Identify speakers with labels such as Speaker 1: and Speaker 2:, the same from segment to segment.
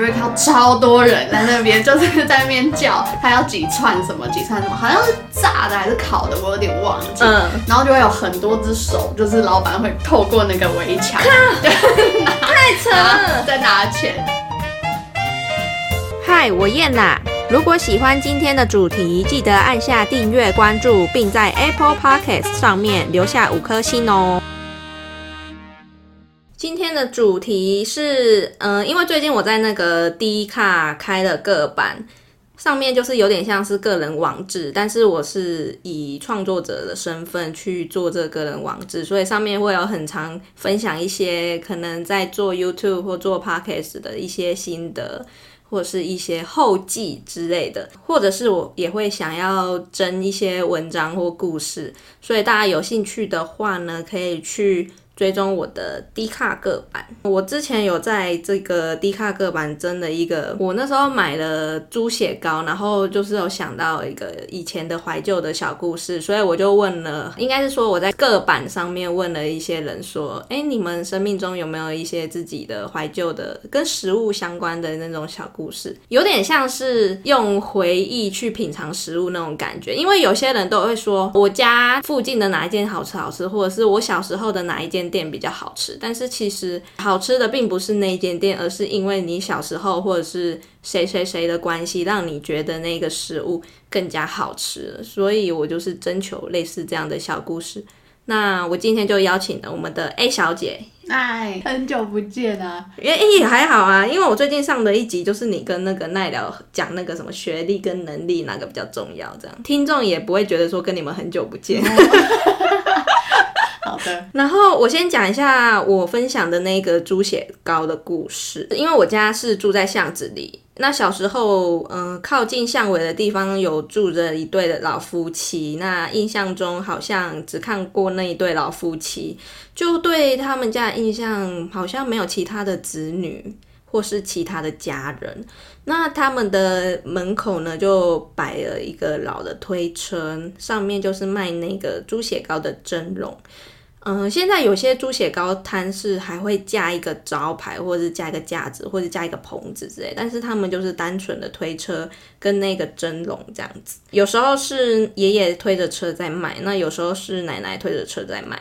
Speaker 1: 就会看到超多人在那边，就是在那边叫，他要几串什么几串什么，好像是炸的还是烤的，我有点忘记。嗯，然后就会有很多只手，就是老板会透过那个围墙，
Speaker 2: 太扯了，
Speaker 1: 在拿钱。
Speaker 2: 嗨，我燕啦。如果喜欢今天的主题，记得按下订阅关注，并在 Apple Podcast 上面留下五颗星哦。今天的主题是，嗯，因为最近我在那个 D 卡开了个版，上面就是有点像是个人网志，但是我是以创作者的身份去做这个人网志，所以上面会有很长分享一些可能在做 YouTube 或做 Podcast 的一些心得。或者是一些后记之类的，或者是我也会想要征一些文章或故事，所以大家有兴趣的话呢，可以去。追踪我的低卡个版，我之前有在这个低卡个版真的一个，我那时候买了猪血糕，然后就是有想到一个以前的怀旧的小故事，所以我就问了，应该是说我在个版上面问了一些人说，哎，你们生命中有没有一些自己的怀旧的跟食物相关的那种小故事？有点像是用回忆去品尝食物那种感觉，因为有些人都会说我家附近的哪一间好吃好吃，或者是我小时候的哪一间。店比较好吃，但是其实好吃的并不是那间店，而是因为你小时候或者是谁谁谁的关系，让你觉得那个食物更加好吃。所以我就是征求类似这样的小故事。那我今天就邀请了我们的 A 小姐，
Speaker 1: 哎，很久不见啊！
Speaker 2: 哎，也还好啊，因为我最近上的一集就是你跟那个奈聊讲那个什么学历跟能力哪个比较重要，这样听众也不会觉得说跟你们很久不见。
Speaker 1: 好的，
Speaker 2: 然后我先讲一下我分享的那个猪血糕的故事。因为我家是住在巷子里，那小时候，嗯，靠近巷尾的地方有住着一对的老夫妻。那印象中好像只看过那一对老夫妻，就对他们家的印象好像没有其他的子女或是其他的家人。那他们的门口呢，就摆了一个老的推车，上面就是卖那个猪血糕的蒸笼。嗯，现在有些猪血糕摊是还会加一个招牌，或者是加一个架子，或者加一个棚子之类。但是他们就是单纯的推车跟那个蒸笼这样子。有时候是爷爷推着车在卖，那有时候是奶奶推着车在卖。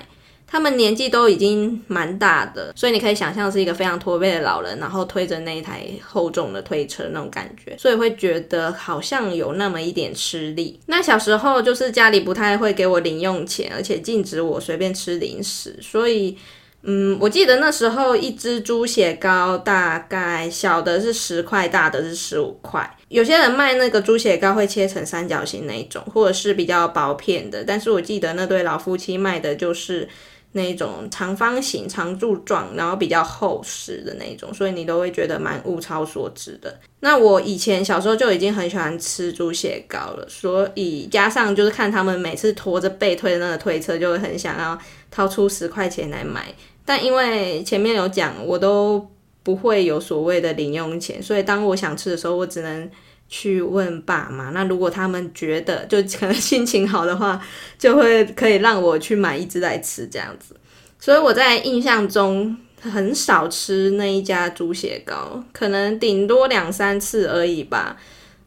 Speaker 2: 他们年纪都已经蛮大的，所以你可以想象是一个非常驼背的老人，然后推着那一台厚重的推车那种感觉，所以会觉得好像有那么一点吃力。那小时候就是家里不太会给我零用钱，而且禁止我随便吃零食，所以嗯，我记得那时候一只猪血糕大概小的是十块，大的是十五块。有些人卖那个猪血糕会切成三角形那一种，或者是比较薄片的，但是我记得那对老夫妻卖的就是。那种长方形、长柱状，然后比较厚实的那种，所以你都会觉得蛮物超所值的。那我以前小时候就已经很喜欢吃猪血糕了，所以加上就是看他们每次拖着背推的那个推车，就会很想要掏出十块钱来买。但因为前面有讲，我都不会有所谓的零用钱，所以当我想吃的时候，我只能。去问爸妈，那如果他们觉得就可能心情好的话，就会可以让我去买一只来吃这样子。所以我在印象中很少吃那一家猪血糕，可能顶多两三次而已吧。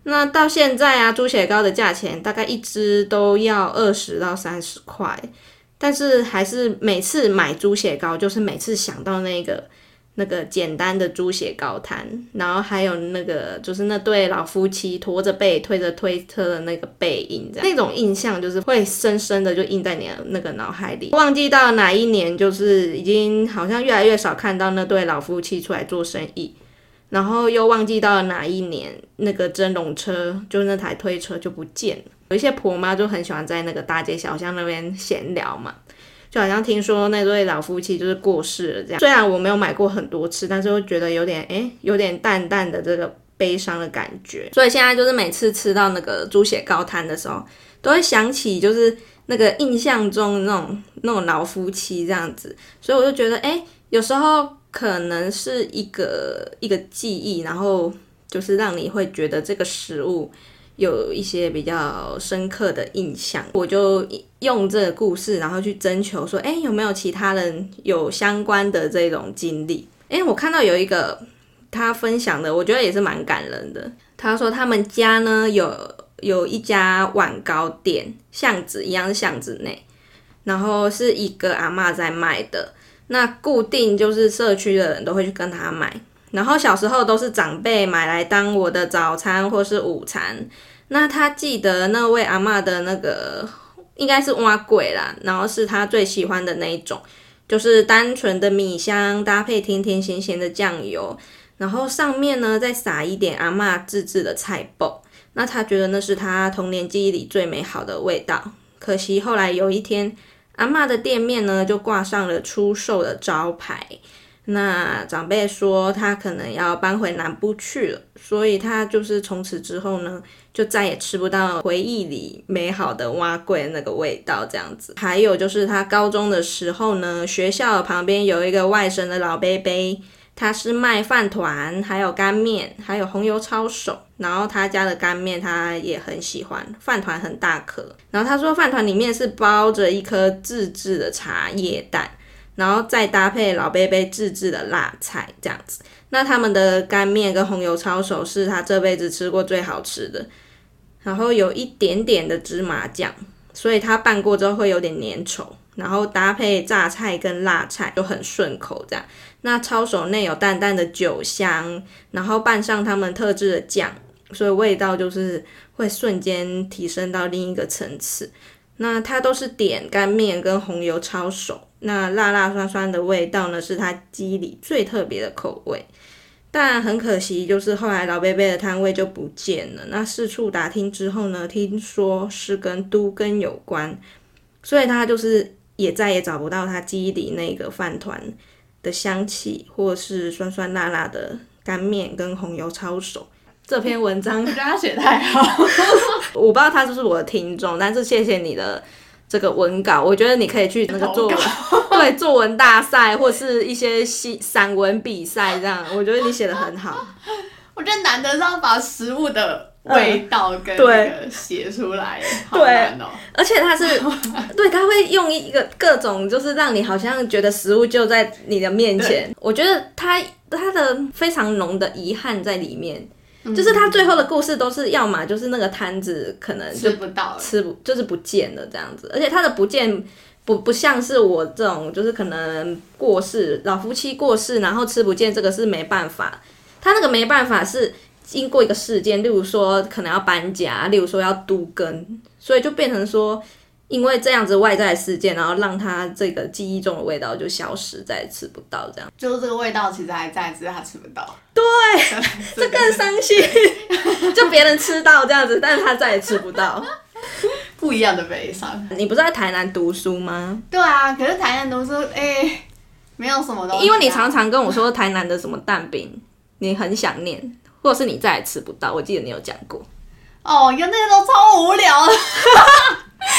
Speaker 2: 那到现在啊，猪血糕的价钱大概一只都要二十到三十块，但是还是每次买猪血糕，就是每次想到那个。那个简单的猪血糕摊，然后还有那个就是那对老夫妻驼着背推着推车的那个背影，那种印象就是会深深的就印在你的那个脑海里。忘记到哪一年，就是已经好像越来越少看到那对老夫妻出来做生意，然后又忘记到哪一年，那个蒸笼车就那台推车就不见了。有一些婆妈就很喜欢在那个大街小巷那边闲聊嘛。就好像听说那对老夫妻就是过世了这样，虽然我没有买过很多次，但是会觉得有点哎，有点淡淡的这个悲伤的感觉。所以现在就是每次吃到那个猪血糕摊的时候，都会想起就是那个印象中那种那种老夫妻这样子。所以我就觉得哎，有时候可能是一个一个记忆，然后就是让你会觉得这个食物。有一些比较深刻的印象，我就用这个故事，然后去征求说，哎，有没有其他人有相关的这种经历？哎，我看到有一个他分享的，我觉得也是蛮感人的。他说他们家呢有有一家碗糕店，巷子一样是巷子内，然后是一个阿妈在卖的。那固定就是社区的人都会去跟他买，然后小时候都是长辈买来当我的早餐或是午餐。那他记得那位阿妈的那个应该是蛙鬼啦，然后是他最喜欢的那一种，就是单纯的米香搭配甜甜咸咸的酱油，然后上面呢再撒一点阿妈自制的菜脯。那他觉得那是他童年记忆里最美好的味道。可惜后来有一天。阿妈的店面呢，就挂上了出售的招牌。那长辈说他可能要搬回南部去了，所以他就是从此之后呢，就再也吃不到回忆里美好的蛙桂那个味道这样子。还有就是他高中的时候呢，学校旁边有一个外省的老伯伯。他是卖饭团，还有干面，还有红油抄手。然后他家的干面他也很喜欢，饭团很大颗。然后他说饭团里面是包着一颗自制的茶叶蛋，然后再搭配老贝贝自制的辣菜这样子。那他们的干面跟红油抄手是他这辈子吃过最好吃的，然后有一点点的芝麻酱，所以它拌过之后会有点粘稠。然后搭配榨菜跟辣菜就很顺口，这样。那抄手内有淡淡的酒香，然后拌上他们特制的酱，所以味道就是会瞬间提升到另一个层次。那它都是点干面跟红油抄手，那辣辣酸酸的味道呢，是它鸡里最特别的口味。但很可惜，就是后来老贝贝的摊位就不见了。那四处打听之后呢，听说是跟都根有关，所以他就是。也再也找不到他记忆里那个饭团的香气，或是酸酸辣辣的干面跟红油抄手。这篇文章
Speaker 1: 他写太好，
Speaker 2: 我不知道他是不是我的听众，但是谢谢你的这个文稿，我觉得你可以去那个作文，对作文大赛或是一些新散文比赛这样，我觉得你写的很好。
Speaker 1: 我觉得难得上把食物的。味道跟那个写出来，好难哦！
Speaker 2: 而且他是，对，他会用一个各种，就是让你好像觉得食物就在你的面前。我觉得他他的非常浓的遗憾在里面，就是他最后的故事都是要么就是那个摊子可能
Speaker 1: 吃不到，
Speaker 2: 吃不就是不见了这样子。而且他的不见不不像是我这种，就是可能过世老夫妻过世，然后吃不见，这个是没办法。他那个没办法是。经过一个事件，例如说可能要搬家，例如说要都根，所以就变成说，因为这样子外在事件，然后让他这个记忆中的味道就消失，再也吃不到这样。
Speaker 1: 就是这个味道其实还在，只是他吃不到。
Speaker 2: 对，这更伤心。就别人吃到这样子，但是他再也吃不到，
Speaker 1: 不一样的悲伤。
Speaker 2: 你不是在台南读书吗？
Speaker 1: 对啊，可是台南读书，哎，没有什么东西。
Speaker 2: 因为你常常跟我说台南的什么蛋饼，你很想念。或者是你再也吃不到，我记得你有讲过。
Speaker 1: 哦，因为那些都超无聊。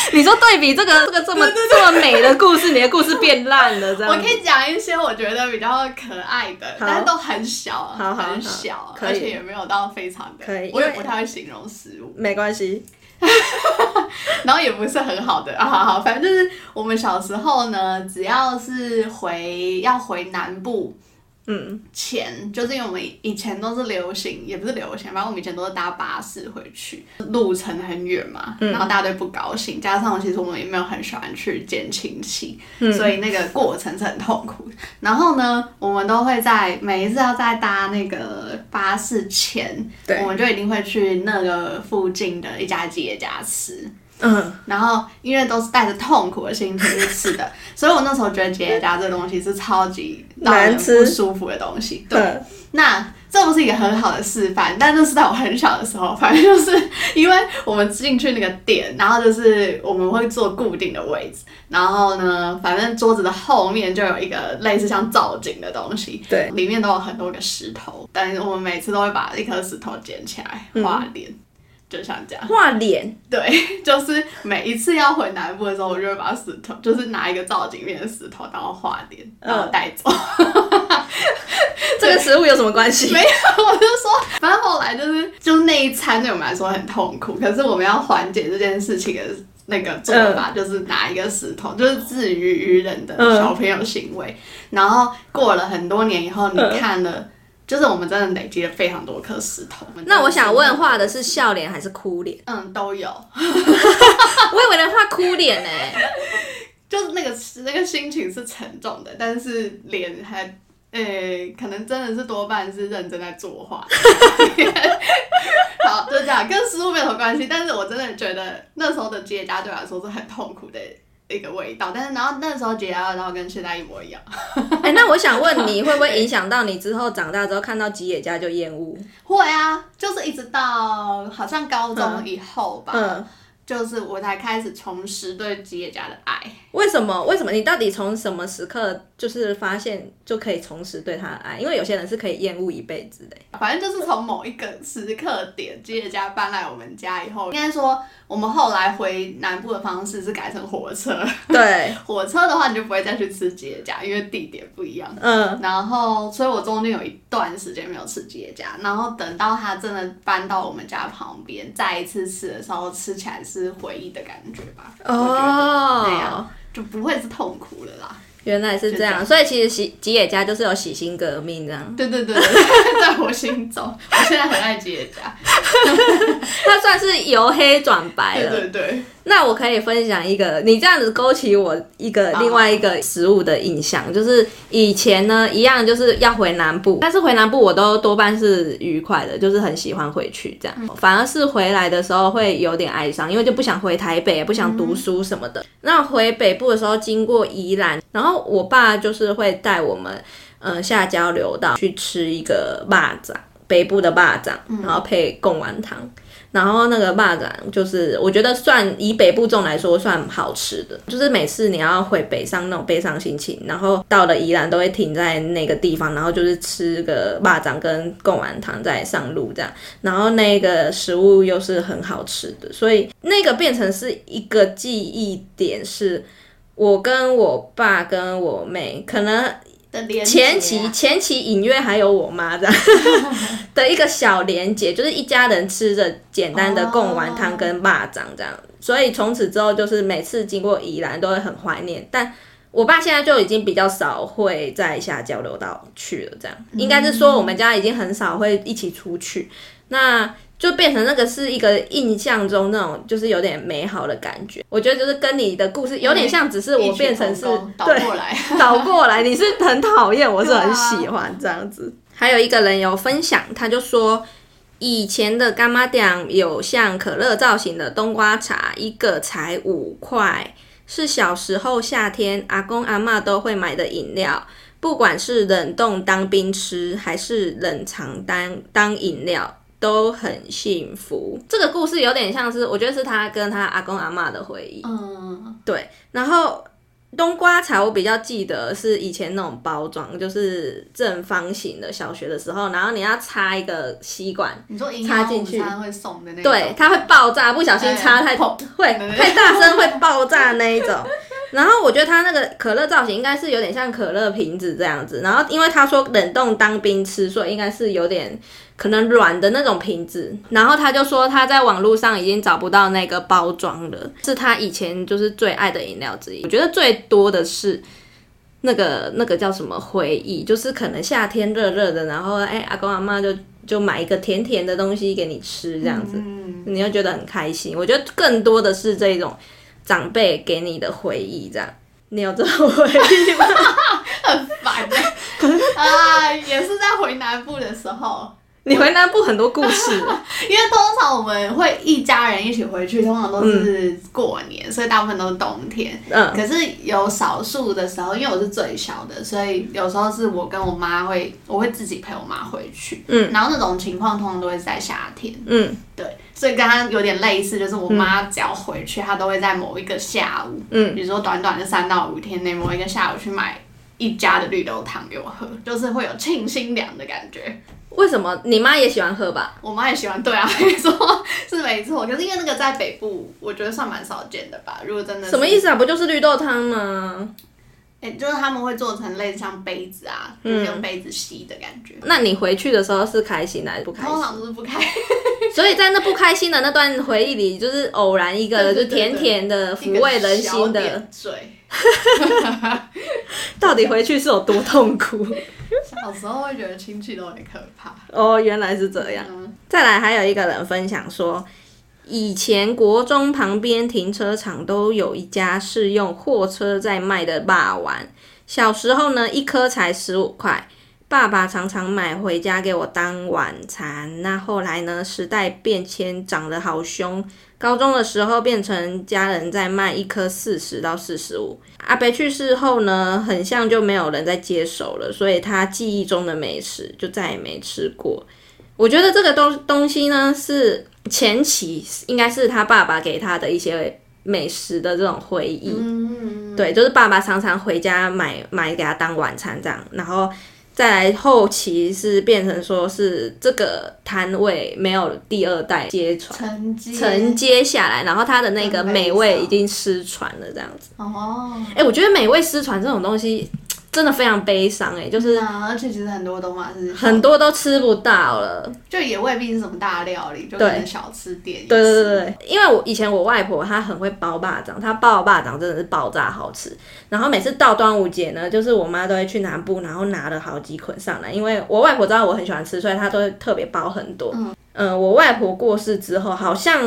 Speaker 2: 你说对比这个这个这么这么美的故事，你的故事变烂了，这样。
Speaker 1: 我可以讲一些我觉得比较可爱的，但是都很小，很小，而且也没有到非常的。可以，我也不太会形容食物。
Speaker 2: 没关系。
Speaker 1: 然后也不是很好的啊，好，反正就是我们小时候呢，只要是回要回南部。嗯，钱就是因为我们以前都是流行，也不是流行，反正我们以前都是搭巴士回去，路程很远嘛，然后大家都不高兴，加上其实我们也没有很喜欢去见亲戚，所以那个过程是很痛苦。然后呢，我们都会在每一次要在搭那个巴士前，我们就一定会去那个附近的一家姐家吃。嗯，然后因为都是带着痛苦的心情去吃的，所以我那时候觉得姐家这东西是超级难吃、不舒服的东西。对，那这不是一个很好的示范，但这是在我很小的时候，反正就是因为我们进去那个店，然后就是我们会坐固定的位置，然后呢，反正桌子的后面就有一个类似像造景的东西，对，里面都有很多个石头，但是我们每次都会把一颗石头捡起来画脸。就像这样
Speaker 2: 画脸，
Speaker 1: 对，就是每一次要回南部的时候，我就会把石头，就是拿一个造景面的石头然后画脸，然后带走。
Speaker 2: 这个食物有什么关系？
Speaker 1: 没有，我就说，反正后来就是，就那一餐对我们来说很痛苦，可是我们要缓解这件事情的那个做法，就是拿一个石头，就是自娱于人的小朋友行为。然后过了很多年以后，你看了。就是我们真的累积了非常多颗石头。
Speaker 2: 那我想问，画的是笑脸还是哭脸？
Speaker 1: 嗯，都有。我
Speaker 2: 以为能画哭脸呢，
Speaker 1: 就是那个那个心情是沉重的，但是脸还。诶，可能真的是多半是认真在作画。好，就这样，跟食物没有什么关系。但是我真的觉得那时候的结痂对我来说是很痛苦的一个味道。但是然后那时候结痂，然后跟现在一模一样。
Speaker 2: 哎，那我想问你，会不会影响到你之后长大之后看到吉野家就厌恶？
Speaker 1: 会啊，就是一直到好像高中以后吧。就是我才开始重拾对吉野家的爱。
Speaker 2: 为什么？为什么？你到底从什么时刻就是发现就可以重拾对他的爱？因为有些人是可以厌恶一辈子的。
Speaker 1: 反正就是从某一个时刻点，吉野家搬来我们家以后，应该说我们后来回南部的方式是改成火车。
Speaker 2: 对，
Speaker 1: 火车的话你就不会再去吃吉野家，因为地点不一样。嗯。然后，所以我中间有一段时间没有吃吉野家，然后等到他真的搬到我们家旁边，再一次吃的时候，吃起来是。是回忆的感觉吧，哦，那样就不会是痛苦了啦。
Speaker 2: 原来是这样，所以其实吉吉野家就是有洗心革命这样。
Speaker 1: 对对对对，在我心中，我现在很爱吉野家，
Speaker 2: 他算是由黑转白了。
Speaker 1: 对对对。
Speaker 2: 那我可以分享一个，你这样子勾起我一个另外一个食物的印象，就是以前呢一样就是要回南部，但是回南部我都多半是愉快的，就是很喜欢回去这样，反而是回来的时候会有点哀伤，因为就不想回台北，也不想读书什么的。那回北部的时候经过宜兰，然后我爸就是会带我们，嗯，下交流道去吃一个蚂蚱，北部的蚂蚱，然后配贡丸汤。然后那个蚂蚱就是我觉得算以北部粽来说算好吃的，就是每次你要回北上那种悲伤心情，然后到了宜兰都会停在那个地方，然后就是吃个蚂蚱跟贡丸汤再上路这样，然后那个食物又是很好吃的，所以那个变成是一个记忆点，是我跟我爸跟我妹可能。前期前期隐约还有我妈这样 的一个小连结，就是一家人吃着简单的贡丸汤跟蚂蚱这样，所以从此之后就是每次经过宜兰都会很怀念。但我爸现在就已经比较少会在下交流到去了，这样应该是说我们家已经很少会一起出去。那就变成那个是一个印象中那种，就是有点美好的感觉。我觉得就是跟你的故事有点像，只是我变成是
Speaker 1: 倒过来，
Speaker 2: 倒过来。你是很讨厌，我是很喜欢这样子。还有一个人有分享，他就说以前的干妈店有像可乐造型的冬瓜茶，一个才五块，是小时候夏天阿公阿妈都会买的饮料，不管是冷冻当冰吃，还是冷藏当当饮料。都很幸福。这个故事有点像是，我觉得是他跟他阿公阿妈的回忆。嗯，对。然后冬瓜茶，我比较记得是以前那种包装，就是正方形的。小学的时候，然后你要插一个吸管，
Speaker 1: 你说插进去会送的那
Speaker 2: 对，它会爆炸，不小心插太会太大声会爆炸那一种。然后我觉得它那个可乐造型应该是有点像可乐瓶子这样子。然后因为他说冷冻当冰吃，所以应该是有点。可能软的那种瓶子，然后他就说他在网络上已经找不到那个包装了，是他以前就是最爱的饮料之一。我觉得最多的是那个那个叫什么回忆，就是可能夏天热热的，然后哎阿公阿妈就就买一个甜甜的东西给你吃，这样子，你就觉得很开心。我觉得更多的是这种长辈给你的回忆，这样你有这种回忆吗？
Speaker 1: 很烦啊，也是在回南部的时候。
Speaker 2: 你回南部很多故事，
Speaker 1: 因为通常我们会一家人一起回去，通常都是过年，所以大部分都是冬天。嗯，可是有少数的时候，因为我是最小的，所以有时候是我跟我妈会，我会自己陪我妈回去。嗯，然后那种情况通常都会在夏天。嗯，对，所以跟他有点类似，就是我妈只要回去，她都会在某一个下午，嗯，比如说短短的三到五天内，某一个下午去买一家的绿豆汤给我喝，就是会有庆新凉的感觉。
Speaker 2: 为什么你妈也喜欢喝吧？
Speaker 1: 我妈也喜欢，对啊，没错，是没错。可是因为那个在北部，我觉得算蛮少见的吧。如果真的
Speaker 2: 什么意思啊？不就是绿豆汤吗？
Speaker 1: 哎，就是他们会做成类似像杯子啊，用杯子吸的感觉。
Speaker 2: 那你回去的时候是开心还是不开心？
Speaker 1: 通常都是不开心。
Speaker 2: 所以在那不开心的那段回忆里，就是偶然一个就甜甜的抚慰人心的
Speaker 1: 嘴。
Speaker 2: 到底回去是有多痛苦？
Speaker 1: 有时候会觉得亲戚都很可怕。
Speaker 2: 哦，原来是这样。再来，还有一个人分享说，以前国中旁边停车场都有一家是用货车在卖的霸王，小时候呢，一颗才十五块。爸爸常常买回家给我当晚餐。那后来呢？时代变迁，长得好凶。高中的时候变成家人在卖一颗四十到四十五。阿伯去世后呢，很像就没有人在接手了，所以他记忆中的美食就再也没吃过。我觉得这个东东西呢，是前期应该是他爸爸给他的一些美食的这种回忆。嗯，对，就是爸爸常常回家买买给他当晚餐这样，然后。再来后期是变成说是这个摊位没有第二代接传
Speaker 1: 承接
Speaker 2: 承接下来，然后它的那个美味已经失传了这样子。哦，哎，我觉得美味失传这种东西。真的非常悲伤哎，就是，
Speaker 1: 而且其实很多都嘛是
Speaker 2: 很多都吃不到了，
Speaker 1: 就也未必是什么大料理，就可能小吃店。
Speaker 2: 对对对对，因为我以前我外婆她很会包霸掌，她包霸掌真的是爆炸好吃。然后每次到端午节呢，就是我妈都会去南部，然后拿了好几捆上来，因为我外婆知道我很喜欢吃，所以她都会特别包很多。嗯嗯，我外婆过世之后，好像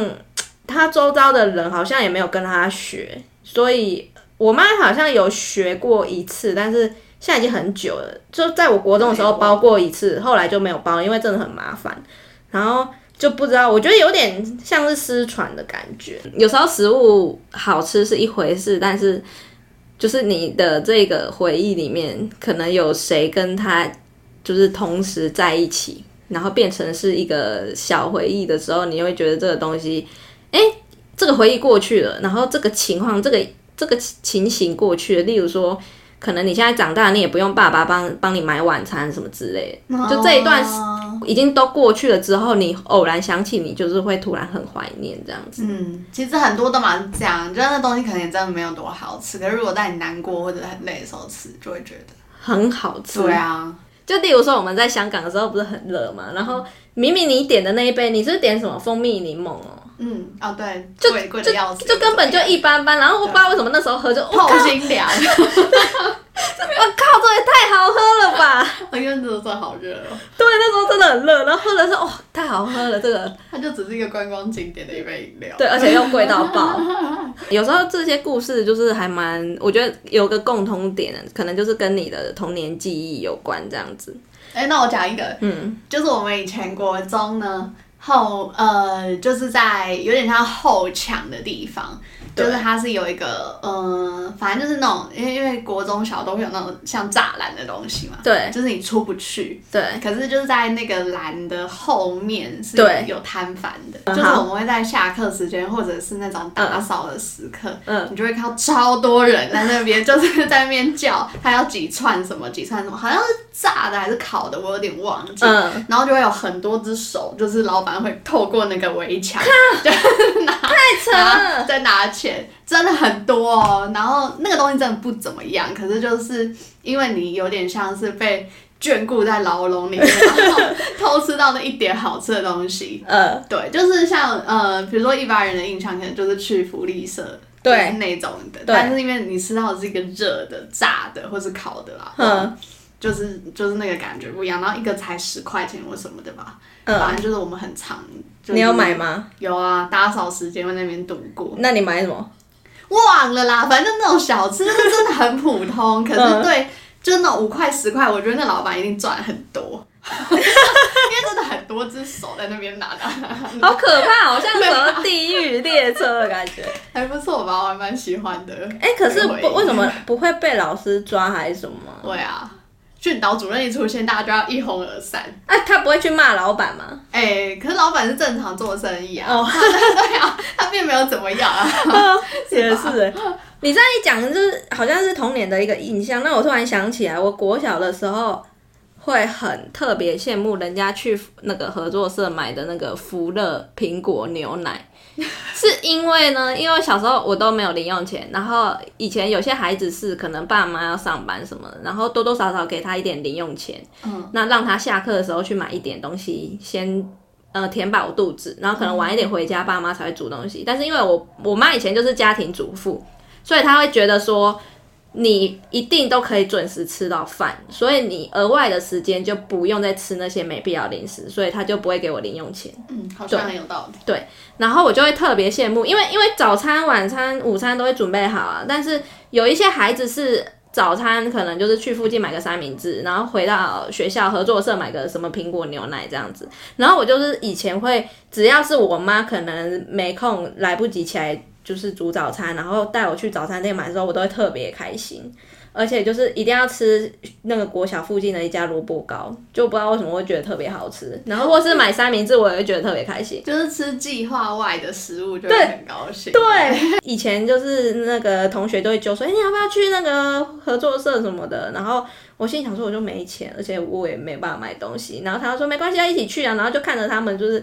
Speaker 2: 她周遭的人好像也没有跟她学，所以。我妈好像有学过一次，但是现在已经很久了。就在我国中的时候包过一次，后来就没有包，因为真的很麻烦。然后就不知道，我觉得有点像是失传的感觉。有时候食物好吃是一回事，但是就是你的这个回忆里面，可能有谁跟他就是同时在一起，然后变成是一个小回忆的时候，你会觉得这个东西，哎，这个回忆过去了，然后这个情况，这个。这个情形过去了，例如说，可能你现在长大，你也不用爸爸帮帮你买晚餐什么之类的，就这一段已经都过去了之后，你偶然想起，你就是会突然很怀念这样子。
Speaker 1: 嗯，其实很多都蛮这样，觉得那东西可能也真的没有多好吃，可是如果在你难过或者很累的时候吃，就会觉得
Speaker 2: 很好吃。
Speaker 1: 对啊，
Speaker 2: 就例如说我们在香港的时候不是很热嘛，然后明明你点的那一杯，你是点什么蜂蜜柠檬哦？
Speaker 1: 嗯，哦对，就贵的要死，
Speaker 2: 就根本就一般般。然后我不知道为什么那时候喝就
Speaker 1: 透心凉。
Speaker 2: 我靠，这也太好喝了吧！
Speaker 1: 因为那时候真的好热哦。
Speaker 2: 对，那时候真的很热，然后喝的是哦，太好喝了。这个
Speaker 1: 它就只是一个观光景点的一杯饮料。
Speaker 2: 对，而且又贵到爆。有时候这些故事就是还蛮，我觉得有个共通点，可能就是跟你的童年记忆有关这样子。
Speaker 1: 哎，那我讲一个，嗯，就是我们以前国中呢。后呃，就是在有点像后墙的地方。就是它是有一个，呃，反正就是那种，因为因为国中小都会有那种像栅栏的东西嘛，
Speaker 2: 对，
Speaker 1: 就是你出不去，
Speaker 2: 对。
Speaker 1: 可是就是在那个栏的后面是有摊贩的，就是我们会在下课时间或者是那种打扫的时刻，嗯，你就会看到超多人在那边，就是在那边叫他要几串什么几串什么，好像是炸的还是烤的，我有点忘记。嗯，然后就会有很多只手，就是老板会透过那个围墙，
Speaker 2: 拿太扯了，
Speaker 1: 再拿钱。真的很多哦，然后那个东西真的不怎么样，可是就是因为你有点像是被眷顾在牢笼里面，然后偷吃到那一点好吃的东西。呃，对，就是像呃，比如说一般人的印象可能就是去福利社，对那种的，但是因为你吃到的是一个热的、炸的或是烤的啦，嗯，就是就是那个感觉不一样。然后一个才十块钱或什么的吧，反正就是我们很常。
Speaker 2: 你有买吗？
Speaker 1: 有啊，打扫时间在那边度过。
Speaker 2: 那你买什么？
Speaker 1: 忘了啦，反正那种小吃就是真的很普通。可是对，就那种五块十块，我觉得那老板一定赚很多，因为真的很多只手在那边拿的，
Speaker 2: 好可怕，好像什么地狱列车的感觉。
Speaker 1: 还不错吧，我还蛮喜欢的。
Speaker 2: 哎，可是不为什么不会被老师抓还是什么？
Speaker 1: 对啊。训导主任一出现，大家就要一哄而散。
Speaker 2: 那，他不会去骂老板吗？
Speaker 1: 哎，可是老板是正常做生意啊。哦，对啊，他并没有怎么样啊。
Speaker 2: 也是。你这样一讲，就是好像是童年的一个印象。那我突然想起来，我国小的时候会很特别羡慕人家去那个合作社买的那个福乐苹果牛奶。是因为呢，因为小时候我都没有零用钱，然后以前有些孩子是可能爸妈要上班什么，然后多多少少给他一点零用钱，嗯，那让他下课的时候去买一点东西，先呃填饱肚子，然后可能晚一点回家，爸妈才会煮东西。但是因为我我妈以前就是家庭主妇，所以她会觉得说。你一定都可以准时吃到饭，所以你额外的时间就不用再吃那些没必要零食，所以他就不会给我零用钱。
Speaker 1: 嗯，好像很有道理。
Speaker 2: 对，然后我就会特别羡慕，因为因为早餐、晚餐、午餐都会准备好啊，但是有一些孩子是早餐可能就是去附近买个三明治，然后回到学校合作社买个什么苹果牛奶这样子。然后我就是以前会，只要是我妈可能没空来不及起来。就是煮早餐，然后带我去早餐店买的时候，我都会特别开心。而且就是一定要吃那个国小附近的一家萝卜糕，就不知道为什么会觉得特别好吃。然后或是买三明治，我也会觉得特别开心。
Speaker 1: 就是吃计划外的食物就会很高兴。
Speaker 2: 对，以前就是那个同学都会就说：“哎，你要不要去那个合作社什么的？”然后我心里想说：“我就没钱，而且我也没办法买东西。”然后他说：“没关系，要一起去啊。”然后就看着他们就是。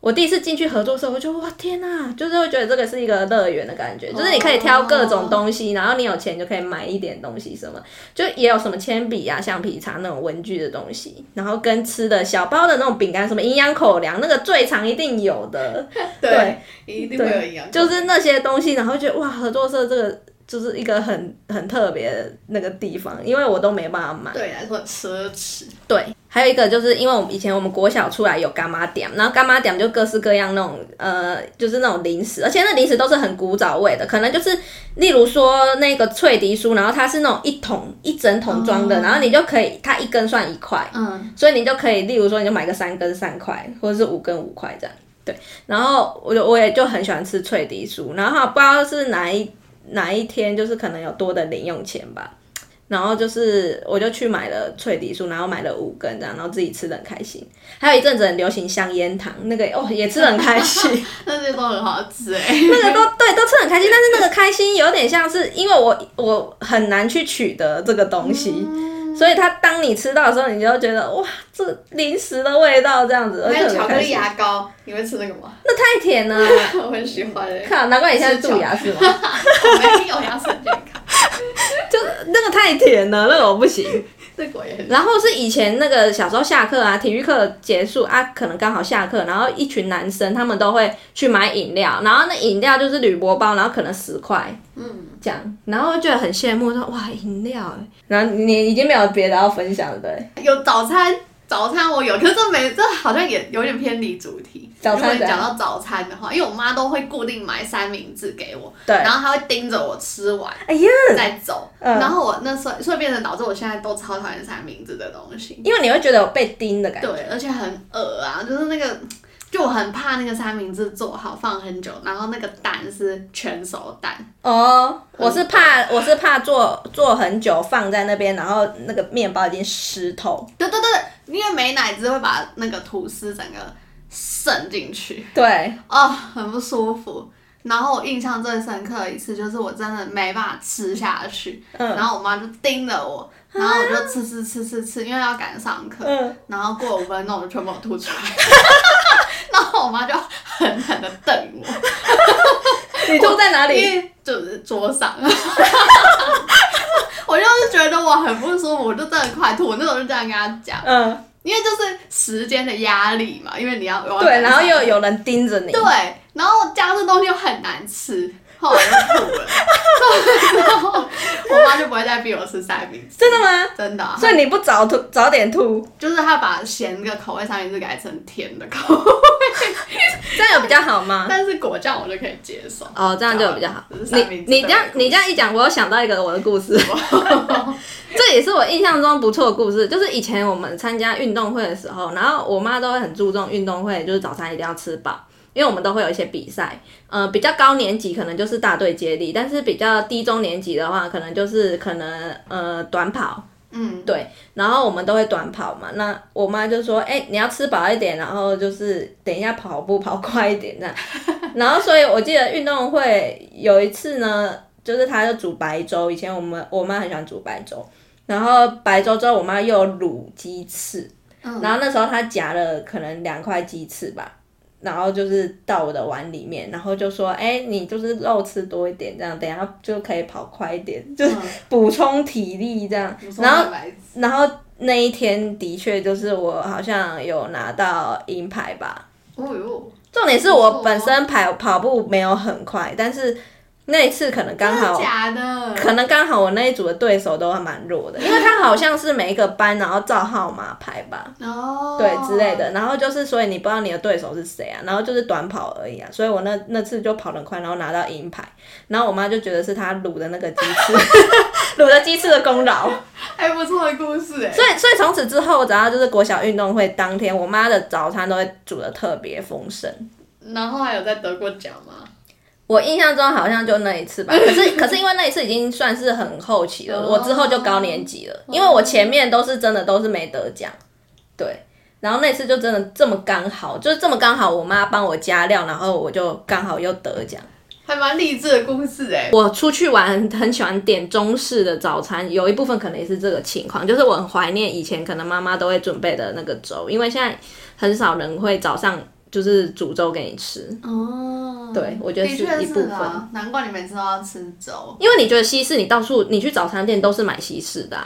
Speaker 2: 我第一次进去合作社，我就哇天哪，就是会觉得这个是一个乐园的感觉，就是你可以挑各种东西，然后你有钱就可以买一点东西，什么就也有什么铅笔啊、橡皮擦那种文具的东西，然后跟吃的小包的那种饼干，什么营养口粮，那个最常一定有的，
Speaker 1: 对，一定会有营养，
Speaker 2: 就是那些东西，然后觉得哇，合作社这个。就是一个很很特别的那个地方，因为我都没办法买，
Speaker 1: 对来说很奢侈。
Speaker 2: 对，还有一个就是因为我们以前我们国小出来有干妈点，然后干妈点就各式各样那种呃，就是那种零食，而且那零食都是很古早味的，可能就是例如说那个脆迪酥，然后它是那种一桶一整桶装的，然后你就可以它一根算一块，嗯，所以你就可以例如说你就买个三根三块，或者是五根五块这样，对。然后我就我也就很喜欢吃脆迪酥，然后不知道是哪一。哪一天就是可能有多的零用钱吧，然后就是我就去买了脆梨酥，然后买了五根这样，然后自己吃的很开心。还有一阵子很流行香烟糖，那个哦也吃的很开心，
Speaker 1: 那些都很好吃哎，
Speaker 2: 那个都对都吃很开心，但是那个开心有点像是因为我我很难去取得这个东西。所以它当你吃到的时候，你就觉得哇，这零食的味道这样子。
Speaker 1: 还有巧克力牙膏，你会吃那个吗？
Speaker 2: 那太甜了，
Speaker 1: 我很喜欢。
Speaker 2: 看，难怪你现在蛀牙是吗？
Speaker 1: 我没有牙齿健康，
Speaker 2: 就那个太甜了，那个我不行。
Speaker 1: 然
Speaker 2: 后是以前那个小时候下课啊，体育课结束啊，可能刚好下课，然后一群男生他们都会去买饮料，然后那饮料就是铝箔包，然后可能十块，嗯，这样，然后觉得很羡慕，说哇饮料，然后你已经没有别的要分享了，对？
Speaker 1: 有早餐。早餐我有，可是这没这好像也有点偏离主题。
Speaker 2: 早餐
Speaker 1: 讲到早餐的话，因为我妈都会固定买三明治给我，
Speaker 2: 对，
Speaker 1: 然后她会盯着我吃完，
Speaker 2: 哎呀，
Speaker 1: 再走。然后我那时候，所以变成导致我现在都超讨厌三明治的东西，
Speaker 2: 因为你会觉得有被盯的感觉，
Speaker 1: 对，而且很恶啊，就是那个。就我很怕那个三明治做好放很久，然后那个蛋是全熟蛋。
Speaker 2: 哦，我是怕我是怕做做很久放在那边，然后那个面包已经湿透。
Speaker 1: 对对对，因为美奶滋会把那个吐司整个渗进去。
Speaker 2: 对，
Speaker 1: 哦，很不舒服。然后我印象最深刻的一次就是我真的没办法吃下去，然后我妈就盯着我，然后我就吃吃吃吃吃，因为要赶上课。然后过五分钟我就全部吐出来。然后我妈就狠狠的瞪我，
Speaker 2: 你吐在哪里？
Speaker 1: 就是桌上。我就是觉得我很不舒服，我就真的快吐。我那时候就这样跟她讲，嗯，因为就是时间的压力嘛，因为你要
Speaker 2: 对，然后又有人盯着你，
Speaker 1: 对，然后加这东西又很难吃。后来就吐了，然后我妈就不会再逼我吃三明治。
Speaker 2: 真的吗？
Speaker 1: 真的。
Speaker 2: 所以你不早吐，早点吐，
Speaker 1: 就是他把咸的口味三明治改成甜的口味，
Speaker 2: 这样有比较好吗？
Speaker 1: 但是果酱我就可以接受。
Speaker 2: 哦，这样就比较好。你你这样你这样一讲，我又想到一个我的故事，这也是我印象中不错的故事。就是以前我们参加运动会的时候，然后我妈都会很注重运动会，就是早餐一定要吃饱。因为我们都会有一些比赛，呃，比较高年级可能就是大队接力，但是比较低中年级的话，可能就是可能呃短跑，嗯，对，然后我们都会短跑嘛。那我妈就说，哎，你要吃饱一点，然后就是等一下跑步跑快一点这样。然后所以我记得运动会有一次呢，就是她就煮白粥，以前我们我妈很喜欢煮白粥，然后白粥之后我妈又卤鸡翅，然后那时候她夹了可能两块鸡翅吧。然后就是到我的碗里面，然后就说：“哎，你就是肉吃多一点，这样等下就可以跑快一点，就是补充体力这样。”然后，然后那一天的确就是我好像有拿到银牌吧。哦哟！重点是我本身跑跑步没有很快，但是那一次可能刚好
Speaker 1: 假的，
Speaker 2: 可能刚好我那一组的对手都还蛮弱的，因为他好像是每一个班然后照号码排吧，
Speaker 1: 哦，
Speaker 2: 对之类的，然后就是所以你不知道你的对手是谁啊，然后就是短跑而已啊，所以我那那次就跑得快，然后拿到银牌，然后我妈就觉得是他卤的那个鸡翅，卤的鸡翅的功劳，
Speaker 1: 还不错的故事哎，
Speaker 2: 所以所以从此之后，只要就是国小运动会当天，我妈的早餐都会煮的特别丰盛，
Speaker 1: 然后还有在得过奖吗？
Speaker 2: 我印象中好像就那一次吧，可是可是因为那一次已经算是很后期了，我之后就高年级了，因为我前面都是真的都是没得奖，对，然后那次就真的这么刚好，就是这么刚好，我妈帮我加料，然后我就刚好又得奖，
Speaker 1: 还蛮励志的故事哎。
Speaker 2: 我出去玩很喜欢点中式的早餐，有一部分可能也是这个情况，就是我很怀念以前可能妈妈都会准备的那个粥，因为现在很少人会早上。就是煮粥给你吃。哦，对我觉得是一部分，
Speaker 1: 难怪你每次都要吃粥，
Speaker 2: 因为你觉得西式，你到处你去早餐店都是买西式的，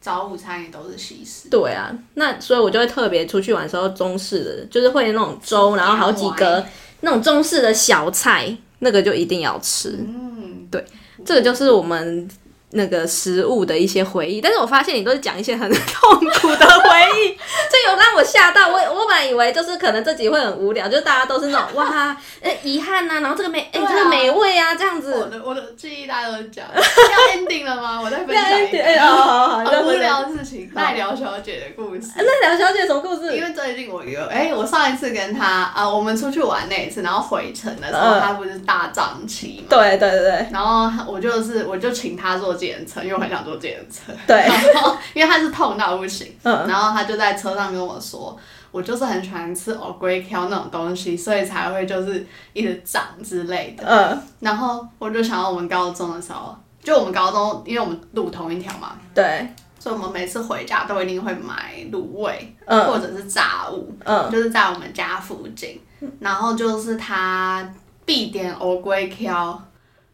Speaker 1: 早午餐也都是西式，
Speaker 2: 对啊，那所以我就会特别出去玩时候中式的，就是会那种粥，然后好几个那种中式的小菜，那个就一定要吃，嗯，对，这个就是我们。那个食物的一些回忆，但是我发现你都是讲一些很痛苦的回忆，这有让我吓到。我我本来以为就是可能这集会很无聊，就大家都是那种哇，呃，遗憾呐，然后这个美，哎，这个美味啊，这样子。
Speaker 1: 我的我的记忆大家都讲，要 ending 了吗？我再分享一个
Speaker 2: 好好好，
Speaker 1: 很无聊的事情，奈良小姐的故事。奈
Speaker 2: 良小姐什么故事？
Speaker 1: 因为最近我有，哎，我上一次跟她啊，我们出去玩那一次，然后回程的时候，她不是大胀气嘛？
Speaker 2: 对对对对。
Speaker 1: 然后我就是我就请她坐检测，因为我很想。坐电车，
Speaker 2: 对，
Speaker 1: 然后因为他是痛到不行，嗯，然后他就在车上跟我说，我就是很喜欢吃藕龟壳那种东西，所以才会就是一直长之类的，嗯，然后我就想到我们高中的时候，就我们高中，因为我们路同一条嘛，
Speaker 2: 对，
Speaker 1: 所以我们每次回家都一定会买卤味，嗯，或者是炸物，嗯，就是在我们家附近，然后就是他必点藕龟壳，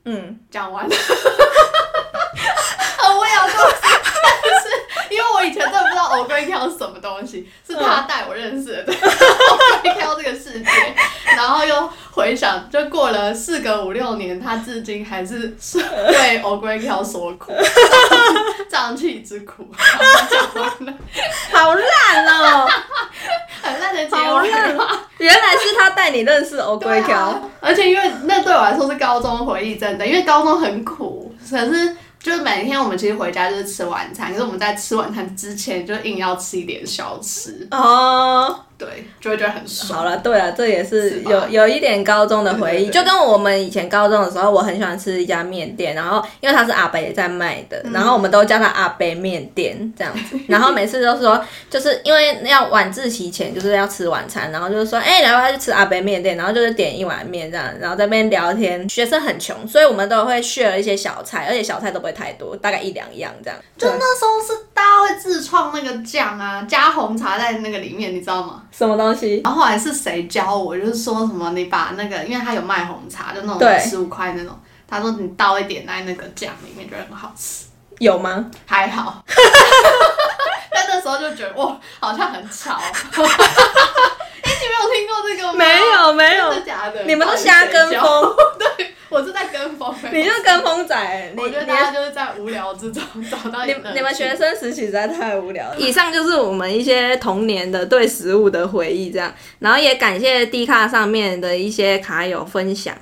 Speaker 1: 嗯，讲完。了。我也要做，但是因为我以前真的不知道欧龟挑是什么东西，是他带我认识的欧龟挑这个世界，然后又回想，就过了四个五六年，他至今还是为欧龟挑所苦，胀气之苦。
Speaker 2: 好烂哦，
Speaker 1: 很烂的结尾。
Speaker 2: 原来是他带你认识欧龟挑，
Speaker 1: 而且因为那对我来说是高中回忆，真的，因为高中很苦，可是。就是每天我们其实回家就是吃晚餐，可是我们在吃晚餐之前就硬要吃一点小吃哦。对，就会觉得很爽。
Speaker 2: 好了，对了，这也是有有一点高中的回忆，就跟我们以前高中的时候，我很喜欢吃一家面店，然后因为他是阿北在卖的，然后我们都叫他阿北面店这样子，然后每次都说，就是因为要晚自习前就是要吃晚餐，然后就是说，哎，然后他去吃阿北面店，然后就是点一碗面这样，然后在那边聊天。学生很穷，所以我们都会 share 一些小菜，而且小菜都不会太多，大概一两样这样。
Speaker 1: 就那时候是大家会自创那个酱啊，加红茶在那个里面，你知道吗？
Speaker 2: 什么东西？
Speaker 1: 然后后来是谁教我？就是说什么你把那个，因为他有卖红茶，就那种十五块那种。他说你倒一点在那个酱里面，觉得很好吃。
Speaker 2: 有吗？
Speaker 1: 还好。但那时候就觉得哇，好像很潮。哎，你没有听过这个吗？
Speaker 2: 没有，没有，
Speaker 1: 真的假的？
Speaker 2: 你们都瞎跟风。
Speaker 1: 对。我是在跟风，
Speaker 2: 你就跟风仔。
Speaker 1: 我觉得大家就是在无聊之中找到。
Speaker 2: 你你们学生时期实在太无聊了。以上就是我们一些童年的对食物的回忆，这样，然后也感谢 D 卡上面的一些卡友分享。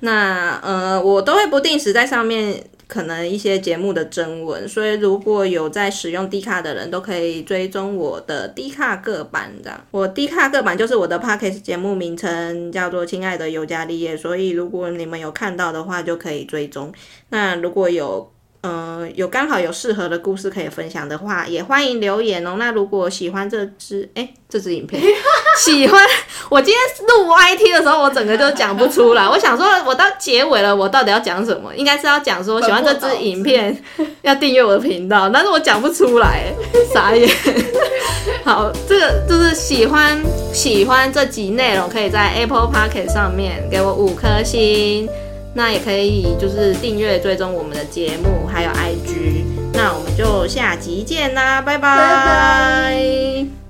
Speaker 2: 那呃，我都会不定时在上面。可能一些节目的征文，所以如果有在使用 D 卡的人都可以追踪我的 D 卡个版这样。我 D 卡个版就是我的 Pocket 节目名称叫做“亲爱的尤加利叶”，所以如果你们有看到的话，就可以追踪。那如果有嗯，有刚好有适合的故事可以分享的话，也欢迎留言哦。那如果喜欢这支哎这支影片，喜欢我今天录 YT 的时候，我整个就讲不出来。我想说，我到结尾了，我到底要讲什么？应该是要讲说喜欢这支影片，要订阅我的频道，但是我讲不出来，傻眼。好，这个就是喜欢喜欢这集内容，可以在 Apple Pocket 上面给我五颗星。那也可以，就是订阅追踪我们的节目，还有 IG。那我们就下集见啦，拜拜。